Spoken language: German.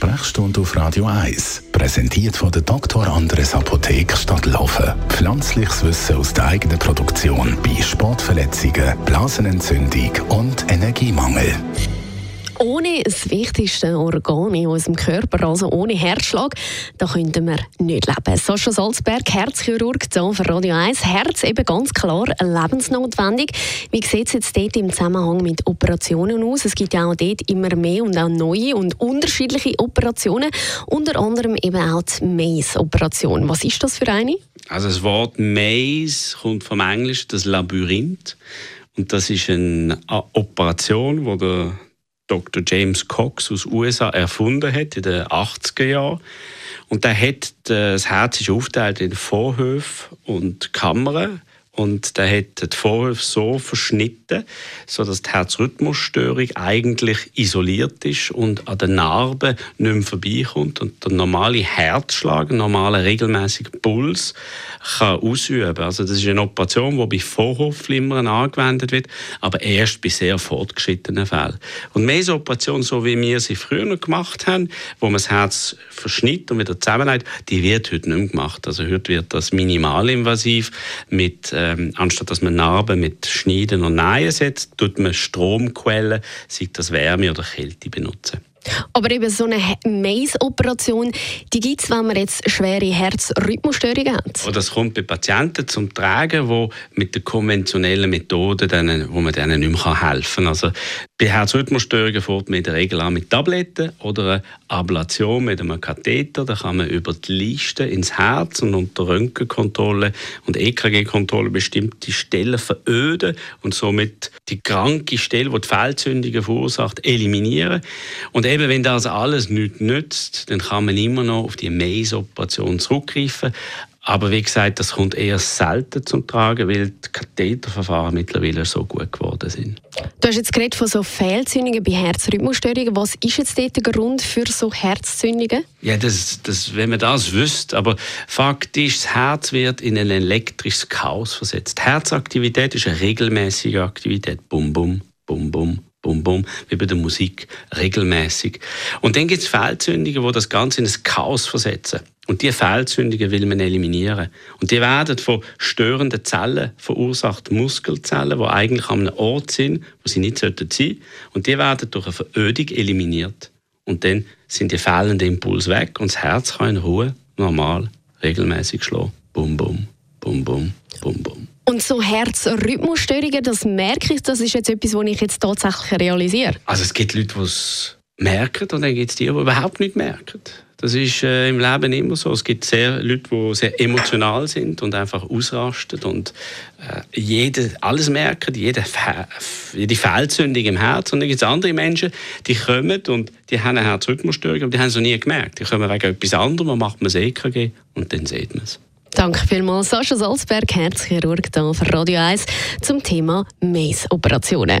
Sprechstunde auf Radio 1, präsentiert von der Dr. Andres Apotheke Stadtlaufen. Pflanzliches Wissen aus der eigenen Produktion bei Sportverletzungen, Blasenentzündung und Energiemangel ohne das wichtigste Organ in unserem Körper, also ohne Herzschlag, da könnten wir nicht leben. Sascha Salzberg, Herzchirurg hier für Radio 1. Herz eben ganz klar lebensnotwendig. Wie sieht es jetzt dort im Zusammenhang mit Operationen aus? Es gibt ja auch dort immer mehr und auch neue und unterschiedliche Operationen, unter anderem eben auch die Maze-Operation. Was ist das für eine? Also das Wort Maze kommt vom Englischen, das Labyrinth. Und das ist eine Operation, wo der Dr. James Cox aus USA erfunden hat in den 80er Jahren. Und der hat das Herz ist aufgeteilt in Vorhöfe und Kammern und der hat die Vorhöfe so verschnitten, sodass die Herzrhythmusstörung eigentlich isoliert ist und an den Narben nicht mehr vorbeikommt und der normale Herzschlag, der normale regelmäßige Puls kann ausüben. Also das ist eine Operation, die bei Vorhofflimmern angewendet wird, aber erst bei sehr fortgeschrittenen Fällen. Und Mesoperation, so wie wir sie früher gemacht haben, wo man das Herz verschnitt und wieder zusammenlegt, die wird heute nicht mehr gemacht. Also heute wird das minimalinvasiv mit ähm, anstatt dass man Narben mit Schneiden und Nähen setzt, tut man Stromquellen, sei das Wärme oder Kälte benutzen. Aber eben so eine Maze-Operation, die gibt es, wenn man jetzt schwere Herzrhythmusstörungen hat? Oh, das kommt bei Patienten zum Tragen, wo mit der konventionellen Methode, denen, wo man denen nicht mehr helfen kann. Also bei Herzrhythmusstörungen fährt man in der Regel an mit Tabletten oder eine Ablation mit einem Katheter. Da kann man über die Liste ins Herz und unter Röntgenkontrolle und EKG-Kontrolle bestimmte Stellen veröden und somit die kranke Stelle, die die Fehlzündungen verursacht, eliminieren. Und eben, wenn das alles nichts nützt, dann kann man immer noch auf die Maze-Operation zurückgreifen. Aber wie gesagt, das kommt eher selten zum Tragen, weil die Katheterverfahren mittlerweile so gut geworden sind. Du hast jetzt geredet von so Fehlzündungen bei Herzrhythmusstörungen. Was ist jetzt der Grund für so Herzzündungen? Ja, das, das, wenn man das wüsste. Aber faktisch, das Herz wird in ein elektrisches Chaos versetzt. Die Herzaktivität ist eine regelmäßige Aktivität. Bum, bum, bum, bum, bum, bum, wie bei der Musik, regelmäßig. Und dann gibt es Fehlzündungen, die das Ganze in ein Chaos versetzen. Und diese Fehlzündungen will man eliminieren. Und die werden von störenden Zellen verursacht, Muskelzellen, die eigentlich an einem Ort sind, wo sie nicht sein sollten. Und die werden durch eine Verödung eliminiert. Und dann sind die fehlenden Impulse weg und das Herz kann in Ruhe normal, regelmäßig schlagen. Bum, bum, bum, bum, bum, bum. Und so Herzrhythmusstörungen, das merke ich, das ist jetzt etwas, was ich jetzt tatsächlich realisiere. Also es gibt Leute, die es merken und dann gibt es die, die überhaupt nicht merken. Das ist äh, im Leben immer so. Es gibt sehr Leute, die sehr emotional sind und einfach ausrasten und äh, jede, alles merken, jede, jede Fehlzündung im Herz. Und dann gibt es andere Menschen, die kommen und die haben eine Herzrhythmusstörung, aber die haben es noch nie gemerkt. Die kommen wegen etwas anderem, macht man das EKG und dann sieht man es. Danke vielmals, Sascha Salzberg, Herzchirurg hier für Radio 1 zum Thema Mace-Operationen.